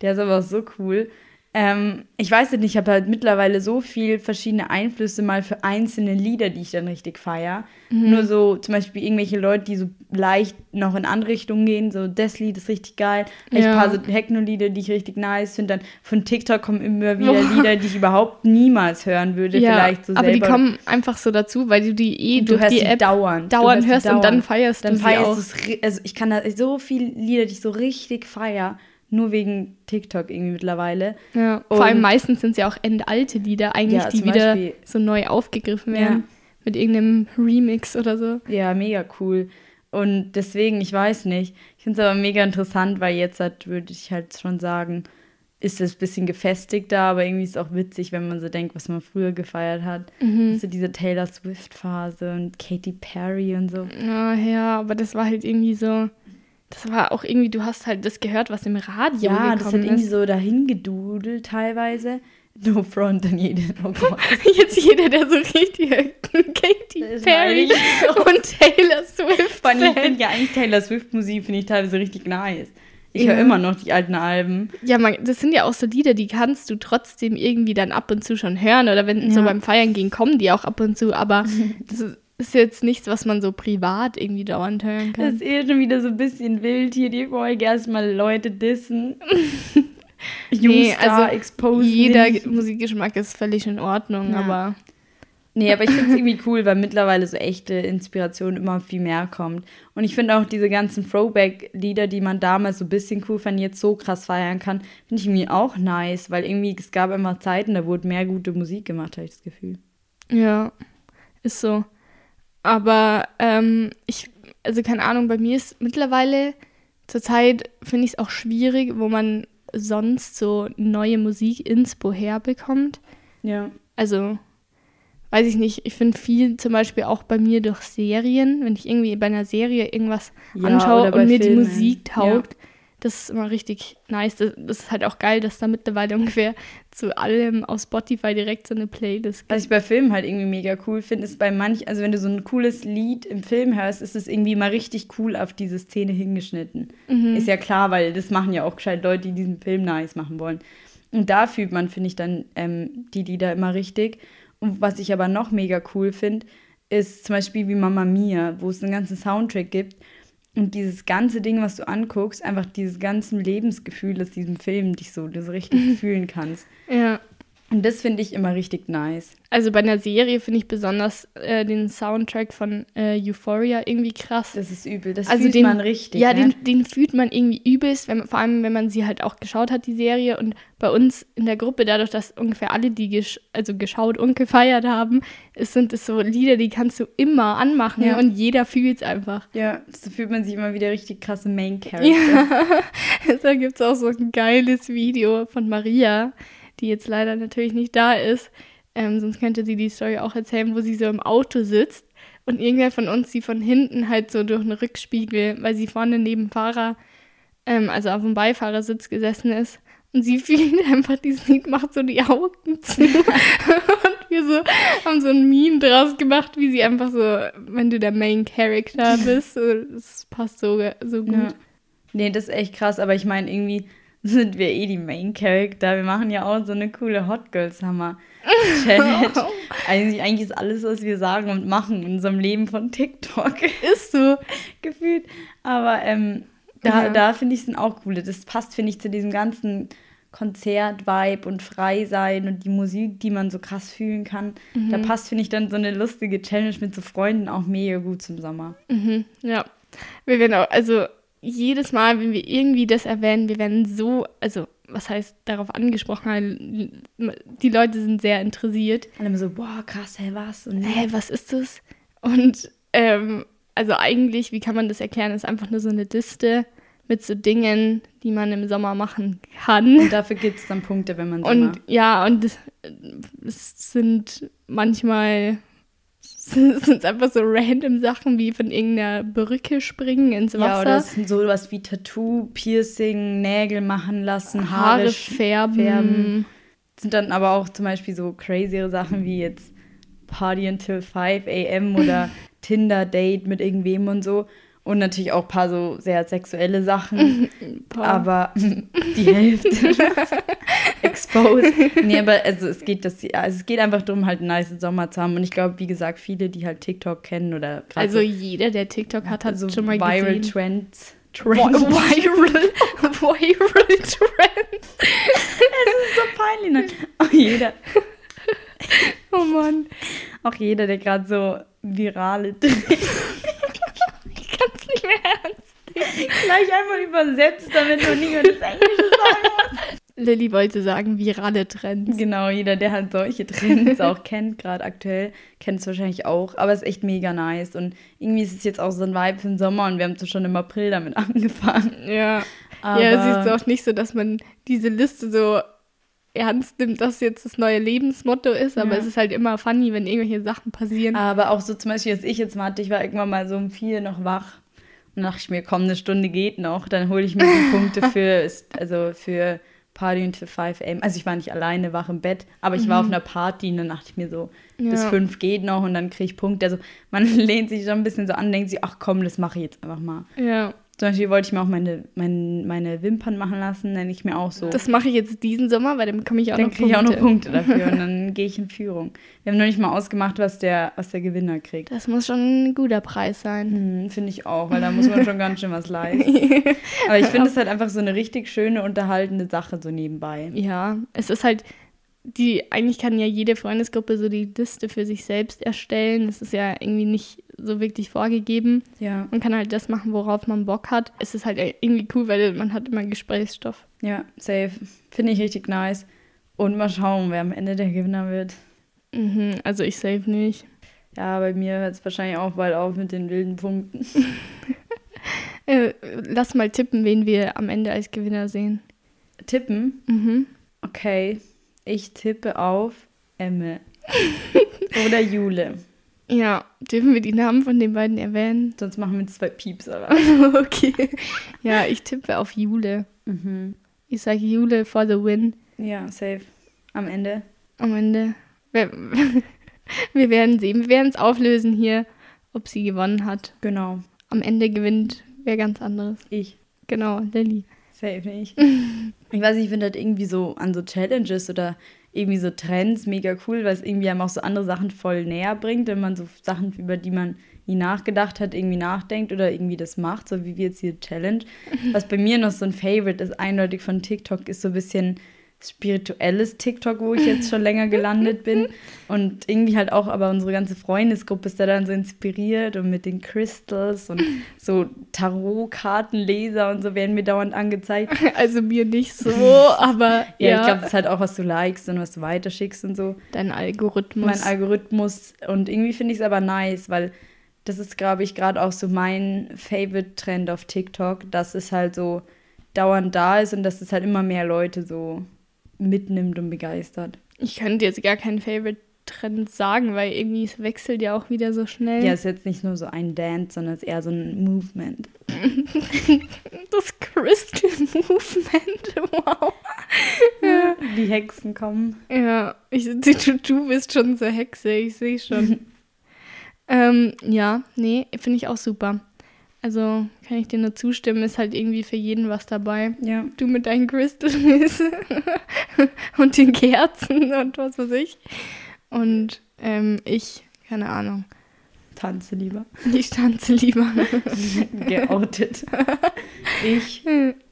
Der ist aber auch so cool. Ähm, ich weiß nicht, ich habe halt mittlerweile so viel verschiedene Einflüsse mal für einzelne Lieder, die ich dann richtig feiere. Mhm. Nur so zum Beispiel irgendwelche Leute, die so leicht noch in andere Richtungen gehen. So, das Lied ist richtig geil. Ja. ein paar so Techno-Lieder, die ich richtig nice finde. Dann von TikTok kommen immer wieder Boah. Lieder, die ich überhaupt niemals hören würde. Ja, vielleicht so aber die selber. kommen einfach so dazu, weil du die eh Und du durch hörst die sie App dauernd. Du dauernd sie hörst und dann feierst dann du sie feierst auch. du's ri- Also ich kann da so viele Lieder, die ich so richtig feier, nur wegen TikTok irgendwie mittlerweile. Ja, vor allem meistens sind es ja auch endalte Lieder, eigentlich, Ja, die wieder Beispiel- so neu aufgegriffen werden. Ja. Mit irgendeinem Remix oder so. Ja, mega cool. Und deswegen, ich weiß nicht. Ich finde es aber mega interessant, weil jetzt halt, würde ich halt schon sagen, ist es ein bisschen gefestigter, aber irgendwie ist es auch witzig, wenn man so denkt, was man früher gefeiert hat. Mhm. So diese Taylor Swift-Phase und Katy Perry und so. Ja, ja, aber das war halt irgendwie so. Das war auch irgendwie, du hast halt das gehört, was im Radio Ja, das hat gekommen irgendwie ist. so dahingedudelt teilweise. No front an jeden. Oh. Jetzt jeder, der so richtig Katy Perry und Taylor Swift. Allem, ich Fan. finde ja eigentlich Taylor Swift-Musik, finde ich teilweise richtig nice. Ich Ja. höre immer noch die alten Alben. Ja, man, das sind ja auch so Lieder, die kannst du trotzdem irgendwie dann ab und zu schon hören. Oder wenn so Ja. beim Feiern gehen, kommen die auch ab und zu. Aber das ist, ist jetzt nichts, was man so privat irgendwie dauernd hören Das kann. ist eh schon wieder so ein bisschen wild hier, die Folge erstmal Leute dissen. Nee, Youngstar also exposen. Jeder nicht. Musikgeschmack ist völlig in Ordnung, Ja. aber Nee, aber ich finde es irgendwie cool, weil mittlerweile so echte Inspiration immer viel mehr kommt. Und ich finde auch diese ganzen Throwback-Lieder, die man damals so ein bisschen cool fand, jetzt so krass feiern kann, finde ich irgendwie auch nice, weil irgendwie es gab immer Zeiten, da wurde mehr gute Musik gemacht, habe ich das Gefühl. ja, ist so. Aber ähm, ich, also keine Ahnung, bei mir ist mittlerweile zurzeit, finde ich es auch schwierig, wo man sonst so neue Musik inspo herbekommt. Ja. Also weiß ich nicht, ich finde viel zum Beispiel auch bei mir durch Serien, wenn ich irgendwie bei einer Serie irgendwas Ja, anschaue und mir Filmen. die Musik taugt, das ist immer richtig nice. Das, ist halt auch geil, dass da mittlerweile ungefähr zu allem auf Spotify direkt so eine Playlist gibt. Was ich bei Filmen halt irgendwie mega cool finde, ist bei manch, also wenn du so ein cooles Lied im Film hörst, ist es irgendwie mal richtig cool auf diese Szene hingeschnitten. Mhm. Ist ja klar, weil das machen ja auch gescheit Leute, die diesen Film nice machen wollen. Und da fühlt man, finde ich, dann ähm, die Lieder immer richtig. Und was ich aber noch mega cool finde, ist zum Beispiel wie Mamma Mia, wo es einen ganzen Soundtrack gibt. Und dieses ganze Ding, was du anguckst, einfach dieses ganze Lebensgefühl aus diesem Film, dich so, so richtig fühlen kannst. Ja. Und das finde ich immer richtig nice. Also bei einer Serie finde ich besonders äh, den Soundtrack von äh, Euphoria irgendwie krass. Das ist übel. Das also fühlt den, man richtig. Ja, ne? den, den fühlt man irgendwie übelst, wenn, vor allem wenn man sie halt auch geschaut hat, die Serie. Und bei uns in der Gruppe, dadurch, dass ungefähr alle die gesch also geschaut und gefeiert haben, es sind es so Lieder, die kannst du immer anmachen Ja. und jeder fühlt es einfach. ja, so fühlt man sich immer wieder richtig krasse Main Character. Ja, da gibt es auch so ein geiles Video von Maria, die jetzt leider natürlich nicht da ist. Ähm, sonst könnte sie die Story auch erzählen, wo sie so im Auto sitzt und irgendwer von uns sie von hinten halt so durch einen Rückspiegel, weil sie vorne neben Fahrer, ähm, also auf dem Beifahrersitz gesessen ist. Und sie fühlt einfach dieses Lied, macht so die Augen zu. und wir so haben so ein Meme draus gemacht, wie sie einfach so, wenn du der Main Character bist, so, das passt so, so gut. Ja. Nee, das ist echt krass, aber ich meine, irgendwie sind wir eh die Main Character. Wir machen ja auch so eine coole Hot Girl Summer Challenge. eigentlich, eigentlich ist alles, was wir sagen und machen in unserem Leben von TikTok Ist so. gefühlt. Aber ähm, da, Ja. da finde ich es auch coole. Das passt, finde ich, zu diesem ganzen Konzert-Vibe und frei sein und die Musik, die man so krass fühlen kann. Da Mhm. passt, finde ich, dann so eine lustige Challenge mit so Freunden auch mega gut zum Sommer. Mhm, ja. Wir werden auch, also jedes Mal, wenn wir irgendwie das erwähnen, wir werden so, also was heißt darauf angesprochen, die Leute sind sehr interessiert. Alle immer so, boah, krass, hey, was? Und Hä, was ist das? Und ähm, also eigentlich, wie kann man das erklären? ist einfach nur so eine Liste mit so Dingen, die man im Sommer machen kann. Und dafür gibt es dann Punkte, wenn man Und ja, und es sind manchmal es sind einfach so random Sachen wie von irgendeiner Brücke springen ins Wasser. Ja, oder es sind sowas wie Tattoo, Piercing, Nägel machen lassen, Haare Haare, färben. färben. sind dann aber auch zum Beispiel so crazyere Sachen wie jetzt Party until 5 a.m. oder Tinder-Date mit irgendwem und so. Und natürlich auch ein paar so sehr sexuelle Sachen. Aber die Hälfte exposed. Nee, aber also es geht das, also es geht einfach darum, halt einen nice Sommer zu haben. Und ich glaube, wie gesagt, viele, die halt TikTok kennen oder gerade also so jeder, der TikTok hat, hat so schon mal Viral gesehen. Trends. Vi- Viral, viral Trends. so peinlich. Ne? Auch jeder, Oh Mann, auch jeder, der gerade so virale es nicht mehr ernst. gleich einmal übersetzt, damit nur niemand das Englische sagen muss. Lilly wollte sagen, virale Trends. Genau, jeder, der halt solche Trends auch kennt, gerade aktuell, kennt es wahrscheinlich auch. Aber es ist echt mega nice. Und irgendwie ist es jetzt auch so ein Vibe für den Sommer und wir haben so schon im April damit angefangen. Ja. Aber ja, siehst du auch nicht so, dass man diese Liste so ernst nimmt, dass jetzt das neue Lebensmotto ist, aber Ja. es ist halt immer funny, wenn irgendwelche Sachen passieren. Aber auch so zum Beispiel, als ich jetzt mal hatte, ich war irgendwann mal so um vier noch wach. Und dachte ich mir, komm, eine Stunde geht noch. Dann hole ich mir die Punkte für, also für Party until 5 am. Also ich war nicht alleine wach im Bett, aber ich war auf einer Party und dann dachte ich mir so, bis Ja. fünf geht noch und dann kriege ich Punkte. Also man lehnt sich schon ein bisschen so an, denkt sich, ach komm, das mache ich jetzt einfach mal. Ja, Zum Beispiel wollte ich mir auch meine, meine, meine Wimpern machen lassen, nenne ich mir auch so. das mache ich jetzt diesen Sommer, weil dann bekomme ich auch dann noch kriege ich auch Punkte. noch Punkte dafür und dann gehe ich in Führung. Wir haben noch nicht mal ausgemacht, was der, was der Gewinner kriegt. Das muss schon ein guter Preis sein. Hm, finde ich auch, weil da muss man schon ganz schön was leisten. Aber ich finde es halt einfach so eine richtig schöne, unterhaltende Sache so nebenbei. Ja, es ist halt, die, eigentlich kann ja jede Freundesgruppe so die Liste für sich selbst erstellen. Es ist ja irgendwie nicht so wirklich vorgegeben. Ja, Man kann halt das machen, worauf man Bock hat. Es ist halt irgendwie cool, weil man hat immer Gesprächsstoff. ja, safe. Finde ich richtig nice. Und mal schauen, wer am Ende der Gewinner wird. Mhm, also ich safe nicht. Ja, bei mir hört es wahrscheinlich auch bald auf mit den wilden Punkten. Äh, lass mal tippen, wen wir am Ende als Gewinner sehen. Tippen? Mhm. Okay. Ich tippe auf Emme. Oder Jule. Ja, dürfen wir die Namen von den beiden erwähnen? Sonst machen wir zwei Pieps, aber. okay. Ja, ich tippe auf Jule. Mhm. Ich sage Jule for the win. Ja, safe. Am Ende. Am Ende. Wir, wir werden sehen. Wir werden es auflösen hier, ob sie gewonnen hat. Genau. Am Ende gewinnt wer ganz anderes. Ich. Genau, Lilly. Safe nicht. ich weiß nicht, ich finde halt irgendwie so an so Challenges oder irgendwie so Trends mega cool, weil es irgendwie einem auch so andere Sachen voll näher bringt, wenn man so Sachen, über die man nie nachgedacht hat, irgendwie nachdenkt oder irgendwie das macht, so wie wir jetzt hier Challenge. Was bei mir noch so ein Favorite ist, eindeutig von TikTok, ist so ein bisschen spirituelles TikTok, wo ich jetzt schon länger gelandet bin. Und irgendwie halt auch, aber unsere ganze Freundesgruppe ist da dann so inspiriert und mit den Crystals und so Tarotkartenleser und so werden mir dauernd angezeigt. Also mir nicht so, aber Ja, ja. ich glaube, das ist halt auch, was du likest und was du weiterschickst und so. Dein Algorithmus. Mein Algorithmus. Und irgendwie finde ich es aber nice, weil das ist, glaube ich, gerade auch so mein Favorite-Trend auf TikTok, dass es halt so dauernd da ist und dass es halt immer mehr Leute so mitnimmt und begeistert. ich könnte jetzt gar keinen Favorite-Trend sagen, weil irgendwie es wechselt ja auch wieder so schnell. Ja, es ist jetzt nicht nur so ein Dance, sondern es ist eher so ein Movement. Das Crystal Movement, wow. Die Hexen kommen. Ja, ich, du, du bist schon so Hexe, ich sehe schon. ähm, ja, nee, finde ich auch super. Also kann ich dir nur zustimmen, ist halt irgendwie für jeden was dabei. Ja. Du mit deinen Crystals und den Kerzen und was weiß ich. Und ähm, ich, keine Ahnung, Tanze lieber. ich tanze lieber. Geoutet. ich,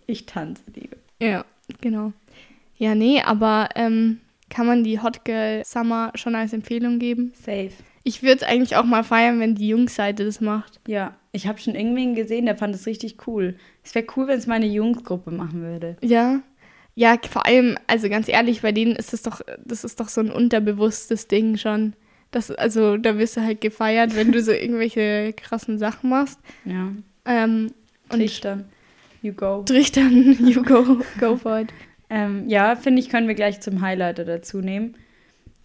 ich tanze lieber. ja, genau. Ja, nee, aber ähm, kann man die Hot Girl Summer schon als Empfehlung geben? Safe. Ich würde es eigentlich auch mal feiern, wenn die Jungsseite das macht. Ja, ich habe schon irgendwen gesehen, der fand es richtig cool. Es wäre cool, wenn es meine Jungsgruppe machen würde. Ja. Ja, vor allem, also ganz ehrlich, bei denen ist es doch, das ist doch so ein unterbewusstes Ding schon. Das, also da wirst du halt gefeiert, wenn du so irgendwelche krassen Sachen machst. Ja. Ähm, und Trichtern. You go. Trichtern, you go, go for it. Ähm, ja, finde ich, können wir gleich zum Highlighter dazu nehmen.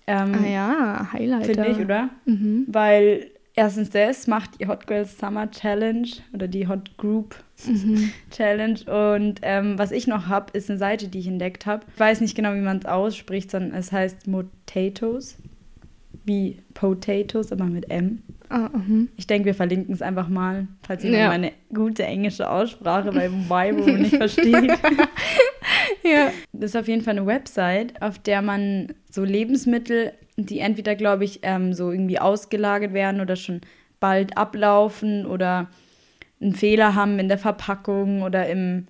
Ähm, Ah ja, Highlighter. Finde ich, oder? Mhm. Weil erstens das macht die Hot Girls Summer Challenge oder die Hot Group Mhm. Challenge. Und ähm, was ich noch habe, ist eine Seite, die ich entdeckt habe. Ich weiß nicht genau, wie man es ausspricht, sondern es heißt Potatoes. Wie Potatoes, aber mit M. Ah, mhm. Ich denke, wir verlinken es einfach mal, falls jemand Ja. meine gute englische Aussprache bei Weibo nicht versteht. Ja. Das ist auf jeden Fall eine Website, auf der man so Lebensmittel, die entweder, glaube ich, ähm, so irgendwie ausgelagert werden oder schon bald ablaufen oder einen Fehler haben in der Verpackung oder im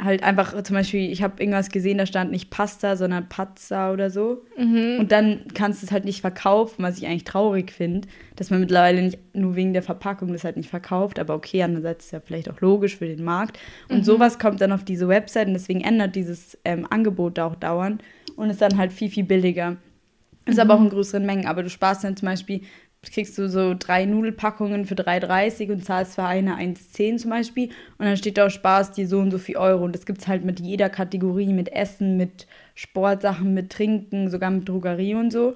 halt einfach zum Beispiel, ich habe irgendwas gesehen, da stand nicht Pasta, sondern Pazza oder so. Mhm. Und dann kannst du es halt nicht verkaufen, was ich eigentlich traurig finde, dass man mittlerweile nicht nur wegen der Verpackung das halt nicht verkauft. Aber okay, andererseits ist ja vielleicht auch logisch für den Markt. Und sowas kommt dann auf diese Website und deswegen ändert dieses ähm, Angebot auch dauernd und ist dann halt viel, viel billiger. Ist aber auch in größeren Mengen. Aber du sparst dann zum Beispiel, kriegst du so drei Nudelpackungen für 3,30 und zahlst für eine 1,10 zum Beispiel. Und dann steht da, sparst dir so und so viel Euro. Und das gibt es halt mit jeder Kategorie, mit Essen, mit Sportsachen, mit Trinken, sogar mit Drogerie und so.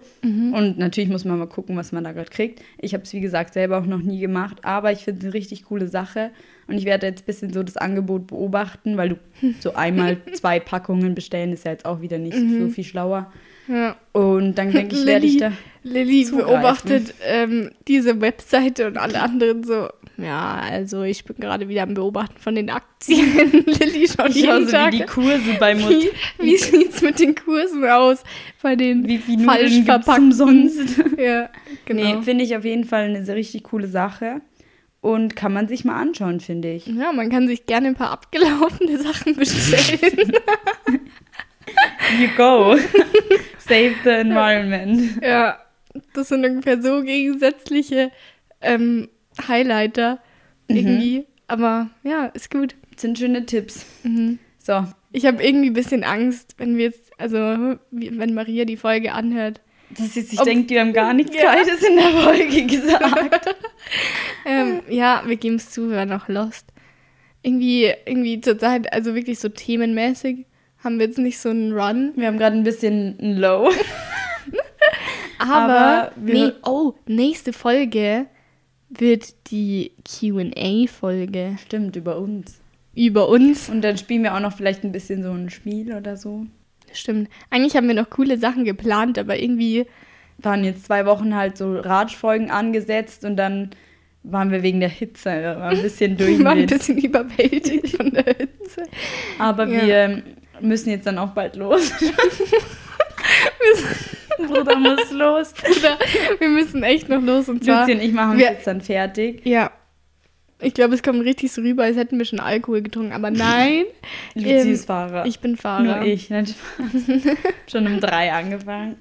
Und natürlich muss man mal gucken, was man da gerade kriegt. Ich habe es, wie gesagt, selber auch noch nie gemacht, aber ich finde es eine richtig coole Sache. Und ich werde jetzt ein bisschen so das Angebot beobachten, weil du so einmal zwei Packungen bestellen, ist ja jetzt auch wieder nicht so viel schlauer. Ja. Und dann denke ich, werde ich da. Lilly zugreifen. beobachtet ähm, diese Webseite und alle anderen so, ja, also ich bin gerade wieder am Beobachten von den Aktien. Lilly schaut Ich jeden Tag. wie die Kurse bei Mut. Wie, wie sieht's mit den Kursen aus bei den Wie viel falsch verpackten? umsonst? Ja, genau. Nee, finde ich auf jeden Fall eine richtig coole Sache. Und kann man sich mal anschauen, finde ich. ja, man kann sich gerne ein paar abgelaufene Sachen bestellen. You go. Save the environment. ja, das sind ungefähr so gegensätzliche ähm, Highlighter Mhm. irgendwie. Aber ja, ist gut. Das sind schöne Tipps. Mhm. So, Ich habe irgendwie ein bisschen Angst, wenn wir jetzt, also wenn Maria die Folge anhört. das ist, ich denke, wir haben gar nichts Ja. Gescheites in der Folge gesagt. Ähm, ja, wir geben es zu, wir waren noch lost. Irgendwie, irgendwie zur Zeit, also wirklich so themenmäßig, haben wir jetzt nicht so einen Run. Wir haben gerade ein bisschen ein Low. Aber, Aber wir- nee, oh, nächste Folge wird die QA-Folge Stimmt, über uns. über uns. Und dann spielen wir auch noch vielleicht ein bisschen so ein Spiel oder so. Stimmt. Eigentlich haben wir noch coole Sachen geplant, aber irgendwie, Waren jetzt zwei Wochen halt so Ratschfolgen angesetzt und dann waren wir wegen der Hitze ein bisschen durch. wir waren ein bisschen überwältigt von der Hitze. Aber Ja. wir müssen jetzt dann auch bald los. Bruder muss los. Oder wir müssen echt noch los und zwar. Luzi und ich machen uns wir- jetzt dann fertig. Ja. Ich glaube, es kommt richtig so rüber, als hätten wir schon Alkohol getrunken, aber nein. Luzi Ähm, ist Fahrer. Ich bin Fahrer. Nur ich. Nein. Schon um drei angefangen.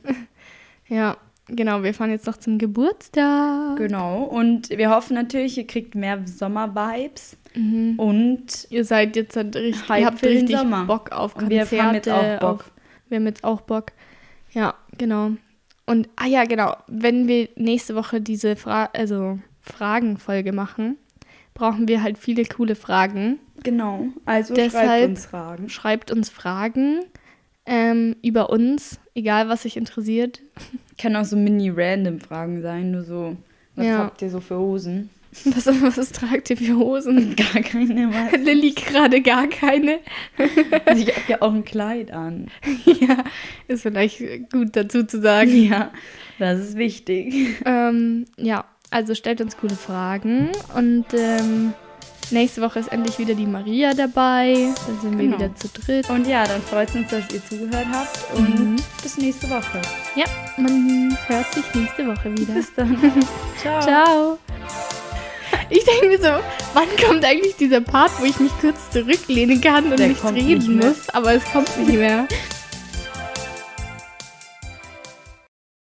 Ja, genau. Wir fahren jetzt noch zum Geburtstag. Genau. Und wir hoffen natürlich, ihr kriegt mehr Sommer-Vibes. Mhm. Und Ihr seid jetzt halt richtig, ihr habt richtig. Bock auf Und wir Konzerte. haben jetzt auch Bock. Auf, wir haben jetzt auch Bock. Ja, genau. Und, ah ja, genau. Wenn wir nächste Woche diese Fra also Fragenfolge machen, brauchen wir halt viele coole Fragen. genau. Also Deshalb- schreibt uns Fragen. Schreibt uns Fragen ähm, über uns, egal was euch interessiert. Kann auch so mini-random Fragen sein. Nur so, was Ja. habt ihr so für Hosen? Was, was tragt ihr für Hosen? Gar keine. Was? Lilly gerade gar keine. Also ich habe ja auch ein Kleid an. ja, ist vielleicht gut dazu zu sagen. Ja, das ist wichtig. Ähm, ja, also stellt uns coole Fragen und ähm, nächste Woche ist endlich wieder die Maria dabei. Dann sind wir Genau. wieder zu dritt. Und ja, dann freut es uns, dass ihr zugehört habt. Und Mhm. bis nächste Woche. Ja, man hört sich nächste Woche wieder. Bis dann. Ciao. Ciao. Ich denke mir so, wann kommt eigentlich dieser Part, wo ich mich kurz zurücklehnen kann und Der nicht kommt nicht reden mehr. muss? Aber es kommt nicht mehr.